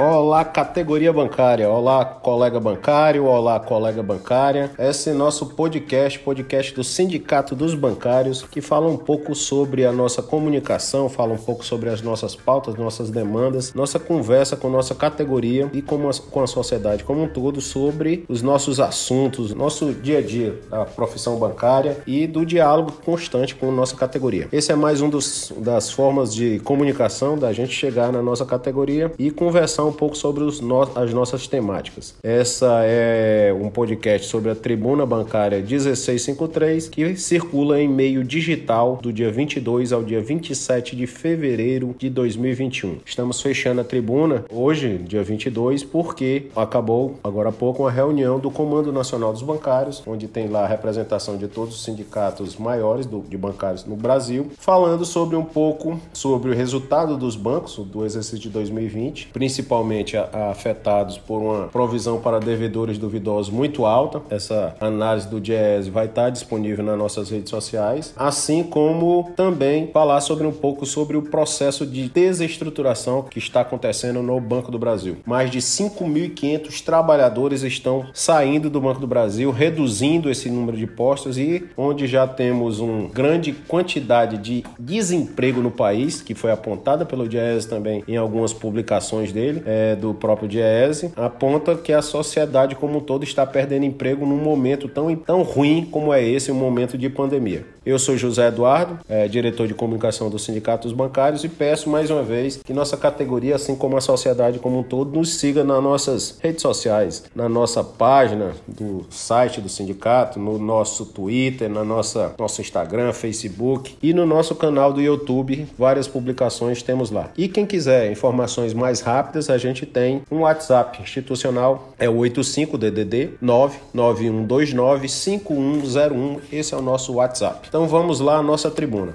Olá, categoria bancária. Olá, colega bancário. Olá, colega bancária. Esse é nosso podcast, podcast do Sindicato dos Bancários, que fala um pouco sobre a nossa comunicação, fala um pouco sobre as nossas pautas, nossas demandas, nossa conversa com nossa categoria e com a, com a sociedade como um todo sobre os nossos assuntos, nosso dia a dia da profissão bancária e do diálogo constante com nossa categoria. Esse é mais um dos, das formas de comunicação da gente chegar na nossa categoria e conversar um pouco sobre no as nossas temáticas. Essa é um podcast sobre a Tribuna Bancária 1653, que circula em meio digital do dia 22 ao dia 27 de fevereiro de 2021. Estamos fechando a tribuna hoje, dia 22, porque acabou agora há pouco uma reunião do Comando Nacional dos Bancários, onde tem lá a representação de todos os sindicatos maiores do, de bancários no Brasil, falando sobre um pouco sobre o resultado dos bancos do exercício de 2020, principalmente principalmente afetados por uma provisão para devedores duvidosos muito alta. Essa análise do DIES vai estar disponível nas nossas redes sociais, assim como também falar sobre um pouco sobre o processo de desestruturação que está acontecendo no Banco do Brasil. Mais de 5.500 trabalhadores estão saindo do Banco do Brasil, reduzindo esse número de postos e onde já temos uma grande quantidade de desemprego no país, que foi apontada pelo DIES também em algumas publicações dele é, do próprio Diese aponta que a sociedade como um todo está perdendo emprego num momento tão, tão ruim como é esse, um momento de pandemia. Eu sou José Eduardo, é, diretor de comunicação do Sindicato dos Bancários e peço mais uma vez que nossa categoria, assim como a sociedade como um todo, nos siga nas nossas redes sociais, na nossa página do site do sindicato, no nosso Twitter, na nossa nosso Instagram, Facebook e no nosso canal do YouTube, várias publicações temos lá. E quem quiser informações mais rápidas, a gente tem um WhatsApp institucional, é o 85DDD 99129 5101. Esse é o nosso WhatsApp. Então vamos lá à nossa tribuna.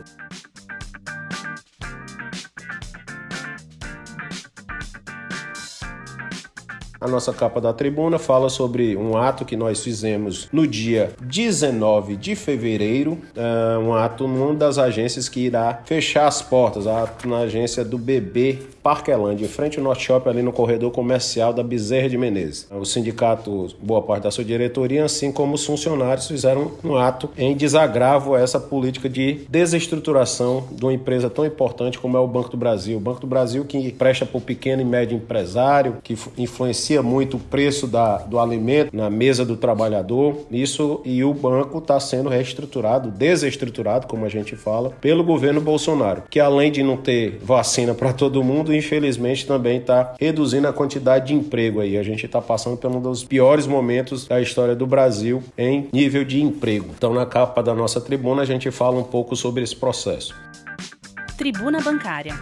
A nossa capa da tribuna fala sobre um ato que nós fizemos no dia 19 de fevereiro, uh, um ato numa das agências que irá fechar as portas, ato na agência do BB Parquelândia, em frente ao Norte Shopping, ali no corredor comercial da Bezerra de Menezes. O sindicato, boa parte da sua diretoria, assim como os funcionários, fizeram um ato em desagravo a essa política de desestruturação de uma empresa tão importante como é o Banco do Brasil. O Banco do Brasil que presta para o pequeno e médio empresário, que influencia muito o preço da, do alimento na mesa do trabalhador. Isso e o banco está sendo reestruturado, desestruturado, como a gente fala, pelo governo Bolsonaro, que além de não ter vacina para todo mundo, infelizmente também está reduzindo a quantidade de emprego aí. A gente está passando por um dos piores momentos da história do Brasil em nível de emprego. Então, na capa da nossa tribuna, a gente fala um pouco sobre esse processo. Tribuna Bancária.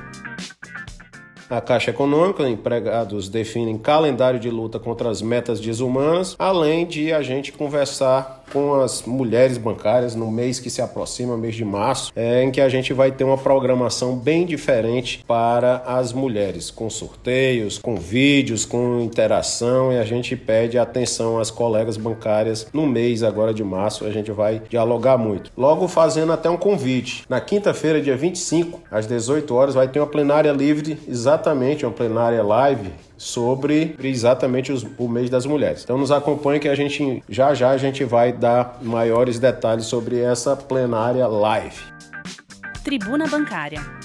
A Caixa Econômica, empregados definem calendário de luta contra as metas desumanas, além de a gente conversar com as mulheres bancárias no mês que se aproxima, mês de março, é, em que a gente vai ter uma programação bem diferente para as mulheres, com sorteios, com vídeos, com interação e a gente pede atenção às colegas bancárias no mês agora de março, a gente vai dialogar muito. Logo fazendo até um convite. Na quinta-feira, dia 25, às 18 horas, vai ter uma plenária livre, exatamente uma plenária live sobre exatamente os, o mês das mulheres. Então nos acompanhe que a gente já já a gente vai dar maiores detalhes sobre essa plenária live. Tribuna Bancária.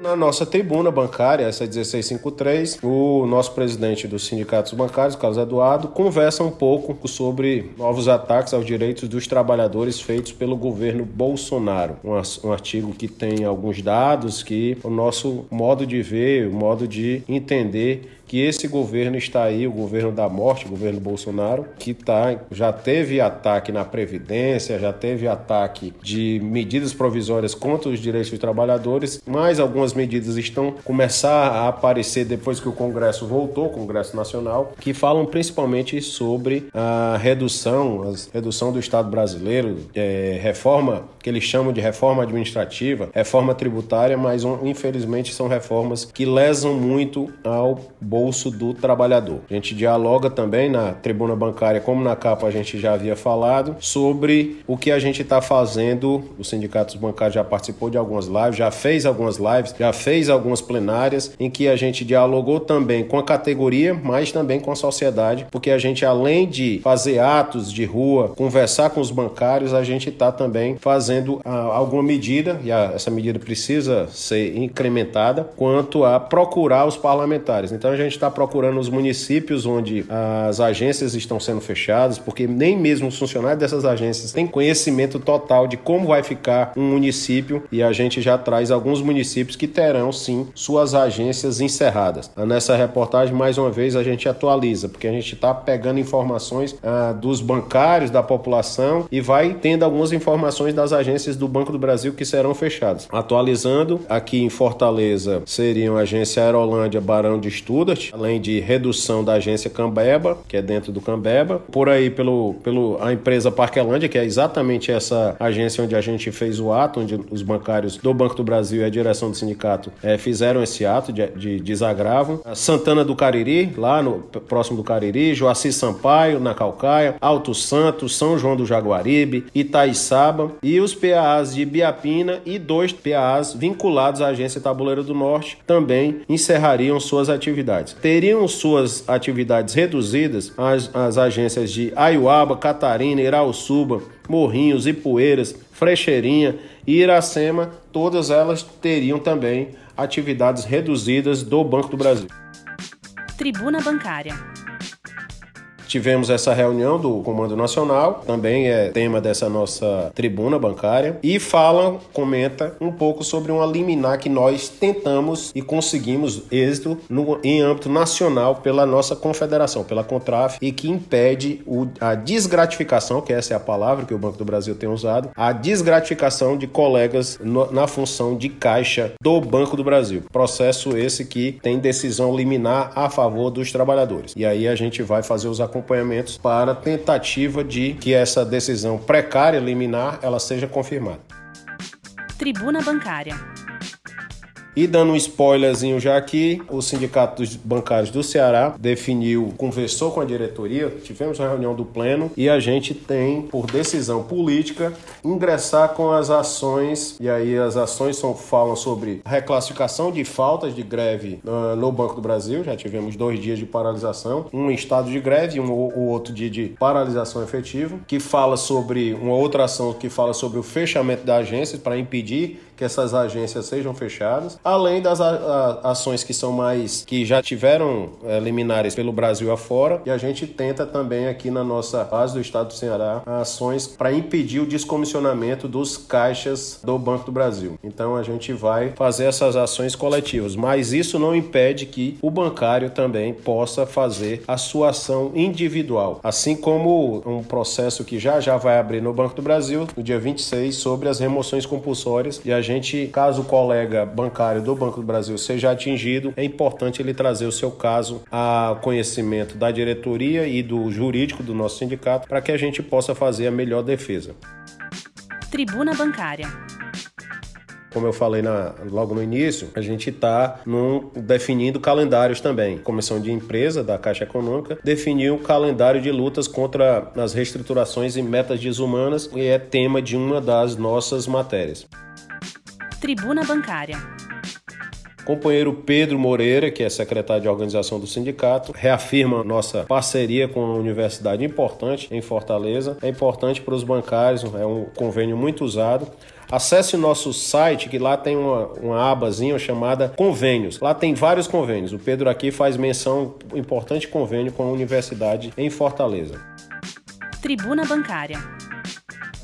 Na nossa tribuna bancária, essa 1653, o nosso presidente dos sindicatos bancários, Carlos Eduardo, conversa um pouco sobre novos ataques aos direitos dos trabalhadores feitos pelo governo Bolsonaro. Um, artigo que tem alguns dados que o nosso modo de ver, o modo de entender que esse governo está aí, o governo da morte, o governo Bolsonaro, que tá, já teve ataque na Previdência, já teve ataque de medidas provisórias contra os direitos dos trabalhadores, mas algumas medidas estão começar a aparecer depois que o Congresso voltou, o Congresso Nacional, que falam principalmente sobre a redução, a redução do Estado brasileiro, é, reforma que eles chamam de reforma administrativa, reforma tributária, mas infelizmente são reformas que lesam muito ao bolso bolso do trabalhador. A gente dialoga também na tribuna bancária, como na capa a gente já havia falado, sobre o que a gente está fazendo. O Sindicato dos Bancários já participou de algumas lives, já fez algumas lives, já fez algumas plenárias em que a gente dialogou também com a categoria, mas também com a sociedade, porque a gente, além de fazer atos de rua, conversar com os bancários, a gente está também fazendo ah, alguma medida, e essa medida precisa ser incrementada, quanto a procurar os parlamentares. Então a gente está procurando os municípios onde as agências estão sendo fechadas, porque nem mesmo os funcionários dessas agências têm conhecimento total de como vai ficar um município e a gente já traz alguns municípios que terão sim suas agências encerradas. Nessa reportagem, mais uma vez, a gente atualiza, porque a gente está pegando informações ah, dos bancários, da população e vai tendo algumas informações das agências do Banco do Brasil que serão fechadas. Atualizando, aqui em Fortaleza seriam a agência Aerolândia Barão de Além de redução da agência Cambeba, que é dentro do Cambeba. Por aí, pelo, pelo a empresa Parquelândia, que é exatamente essa agência onde a gente fez o ato, onde os bancários do Banco do Brasil e a direção do sindicato é, fizeram esse ato de, de desagravo. A Santana do Cariri, lá no próximo do Cariri, Joaci Sampaio, na Calcaia, Alto Santo, São João do Jaguaribe, Itaiçaba e os PAAs de Biapina e dois PAAs vinculados à agência Tabuleiro do Norte também encerrariam suas atividades. Teriam suas atividades reduzidas as, as agências de Aiuaba, Catarina, Irauçuba, Morrinhos, Ipueiras, Frecheirinha e Iracema, todas elas teriam também atividades reduzidas do Banco do Brasil. Tribuna Bancária. Tivemos essa reunião do Comando Nacional, também é tema dessa nossa tribuna bancária, e fala, comenta um pouco sobre uma liminar que nós tentamos e conseguimos êxito no, em âmbito nacional pela nossa confederação, pela Contraf, e que impede o, a desgratificação, que essa é a palavra que o Banco do Brasil tem usado, a desgratificação de colegas no, na função de caixa do Banco do Brasil. Processo esse que tem decisão liminar a favor dos trabalhadores. E aí a gente vai fazer os acompanhamentos acompanhamentos para tentativa de que essa decisão precária liminar ela seja confirmada. Tribuna Bancária. E dando um spoilerzinho já aqui, o Sindicato dos Bancários do Ceará definiu, conversou com a diretoria, tivemos uma reunião do Pleno e a gente tem, por decisão política, ingressar com as ações, e aí as ações são, falam sobre reclassificação de faltas de greve uh, no Banco do Brasil, já tivemos dois dias de paralisação, um estado de greve e um o outro dia de paralisação efetiva, que fala sobre uma outra ação que fala sobre o fechamento da agência para impedir que essas agências sejam fechadas, além das ações que são mais que já tiveram é, liminares pelo Brasil afora, e a gente tenta também aqui na nossa base do estado do Ceará ações para impedir o descomissionamento dos caixas do Banco do Brasil. Então a gente vai fazer essas ações coletivas, mas isso não impede que o bancário também possa fazer a sua ação individual, assim como um processo que já já vai abrir no Banco do Brasil no dia 26 sobre as remoções compulsórias e a gente, caso o colega bancário do Banco do Brasil seja atingido, é importante ele trazer o seu caso a conhecimento da diretoria e do jurídico do nosso sindicato para que a gente possa fazer a melhor defesa. Tribuna Bancária. Como eu falei na, logo no início, a gente está definindo calendários também. A Comissão de Empresa da Caixa Econômica definiu o calendário de lutas contra as reestruturações e metas desumanas e é tema de uma das nossas matérias. Tribuna Bancária. Companheiro Pedro Moreira, que é secretário de organização do sindicato, reafirma nossa parceria com uma universidade importante em Fortaleza. É importante para os bancários, é um convênio muito usado. Acesse nosso site, que lá tem uma, uma abazinha chamada Convênios. Lá tem vários convênios. O Pedro aqui faz menção importante convênio com a universidade em Fortaleza. Tribuna Bancária.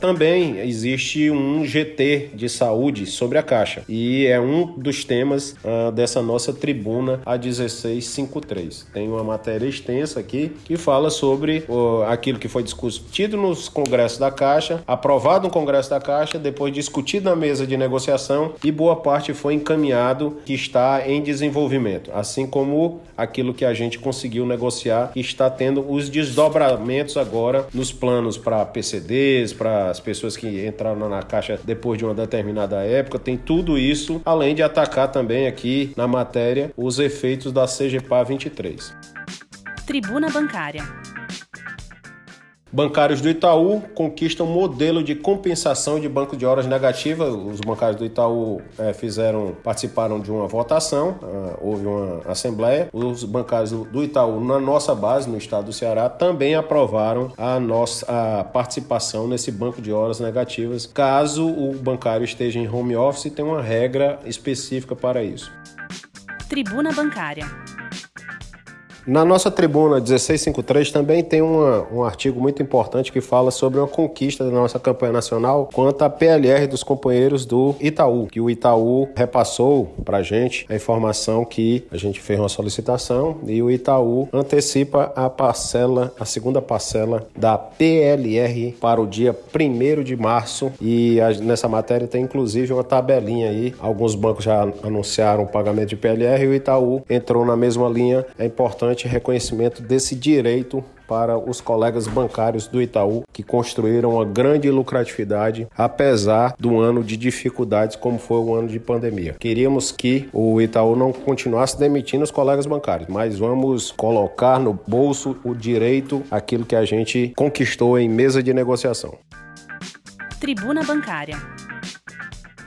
Também existe um GT de saúde sobre a Caixa e é um dos temas uh, dessa nossa tribuna a 1653. Tem uma matéria extensa aqui que fala sobre uh, aquilo que foi discutido nos congressos da Caixa, aprovado no Congresso da Caixa, depois discutido na mesa de negociação e boa parte foi encaminhado que está em desenvolvimento, assim como aquilo que a gente conseguiu negociar está tendo os desdobramentos agora nos planos para PCDs, para as pessoas que entraram na caixa depois de uma determinada época, tem tudo isso, além de atacar também aqui na matéria os efeitos da CGPA 23. Tribuna Bancária. Bancários do Itaú conquistam modelo de compensação de banco de horas negativa. Os bancários do Itaú é, fizeram, participaram de uma votação, uh, houve uma assembleia. Os bancários do Itaú, na nossa base, no estado do Ceará, também aprovaram a nossa a participação nesse banco de horas negativas, caso o bancário esteja em home office, tem uma regra específica para isso. Tribuna Bancária. Na nossa tribuna 1653 também tem uma, um artigo muito importante que fala sobre uma conquista da nossa campanha nacional quanto à PLR dos companheiros do Itaú, que o Itaú repassou para a gente a informação que a gente fez uma solicitação e o Itaú antecipa a parcela, a segunda parcela da PLR para o dia 1 de março e a, nessa matéria tem inclusive uma tabelinha aí. Alguns bancos já anunciaram o pagamento de PLR e o Itaú entrou na mesma linha. É importante importante reconhecimento desse direito para os colegas bancários do Itaú que construíram uma grande lucratividade apesar do ano de dificuldades como foi o ano de pandemia. Queríamos que o Itaú não continuasse demitindo os colegas bancários, mas vamos colocar no bolso o direito aquilo que a gente conquistou em mesa de negociação. Tribuna Bancária.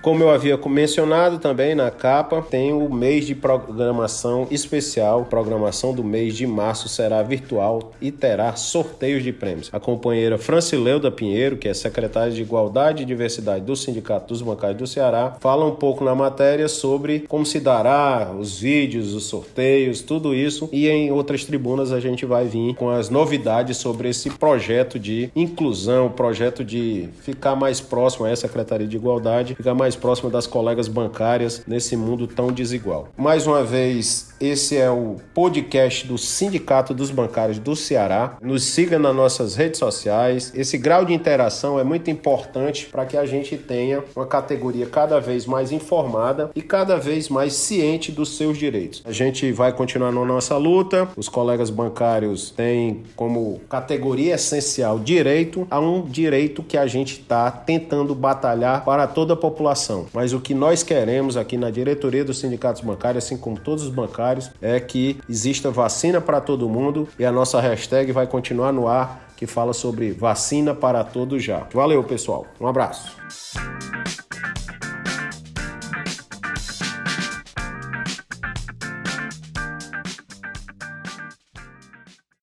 Como eu havia mencionado também na capa, tem o mês de programação especial. Programação do mês de março será virtual e terá sorteios de prêmios. A companheira Francileuda Pinheiro, que é secretária de Igualdade e Diversidade do Sindicato dos Bancários do Ceará, fala um pouco na matéria sobre como se dará os vídeos, os sorteios, tudo isso. E em outras tribunas a gente vai vir com as novidades sobre esse projeto de inclusão, projeto de ficar mais próximo à Secretaria de Igualdade, ficar mais mais próxima das colegas bancárias nesse mundo tão desigual. Mais uma vez, esse é o podcast do Sindicato dos Bancários do Ceará. Nos siga nas nossas redes sociais. Esse grau de interação é muito importante para que a gente tenha uma categoria cada vez mais informada e cada vez mais ciente dos seus direitos. A gente vai continuar na nossa luta. Os colegas bancários têm como categoria essencial direito a um direito que a gente está tentando batalhar para toda a população mas o que nós queremos aqui na diretoria dos sindicatos bancários, assim como todos os bancários, é que exista vacina para todo mundo e a nossa hashtag vai continuar no ar que fala sobre vacina para todos já. Valeu, pessoal. Um abraço.